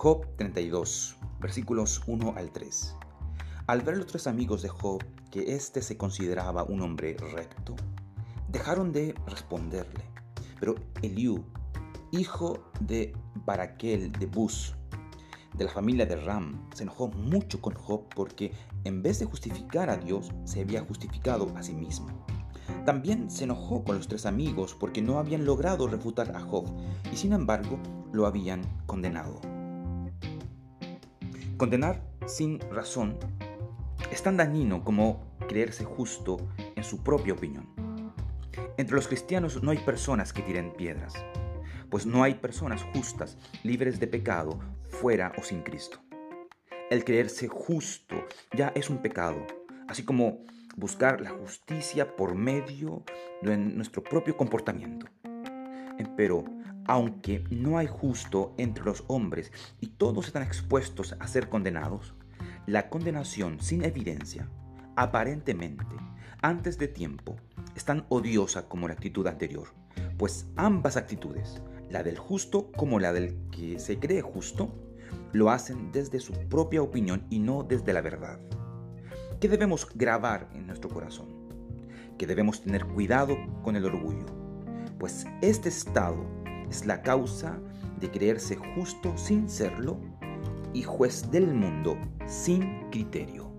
Job 32, versículos 1 al 3. Al ver los tres amigos de Job que éste se consideraba un hombre recto, dejaron de responderle. Pero Eliú, hijo de Baraquel de Bus, de la familia de Ram, se enojó mucho con Job porque en vez de justificar a Dios, se había justificado a sí mismo. También se enojó con los tres amigos porque no habían logrado refutar a Job y sin embargo lo habían condenado. Condenar sin razón es tan dañino como creerse justo en su propia opinión. Entre los cristianos no hay personas que tiren piedras, pues no hay personas justas, libres de pecado, fuera o sin Cristo. El creerse justo ya es un pecado, así como buscar la justicia por medio de nuestro propio comportamiento. Pero, aunque no hay justo entre los hombres y todos están expuestos a ser condenados, la condenación sin evidencia, aparentemente, antes de tiempo, es tan odiosa como la actitud anterior, pues ambas actitudes, la del justo como la del que se cree justo, lo hacen desde su propia opinión y no desde la verdad. ¿Qué debemos grabar en nuestro corazón? Que debemos tener cuidado con el orgullo, pues este estado es la causa de creerse justo sin serlo y juez del mundo sin criterio.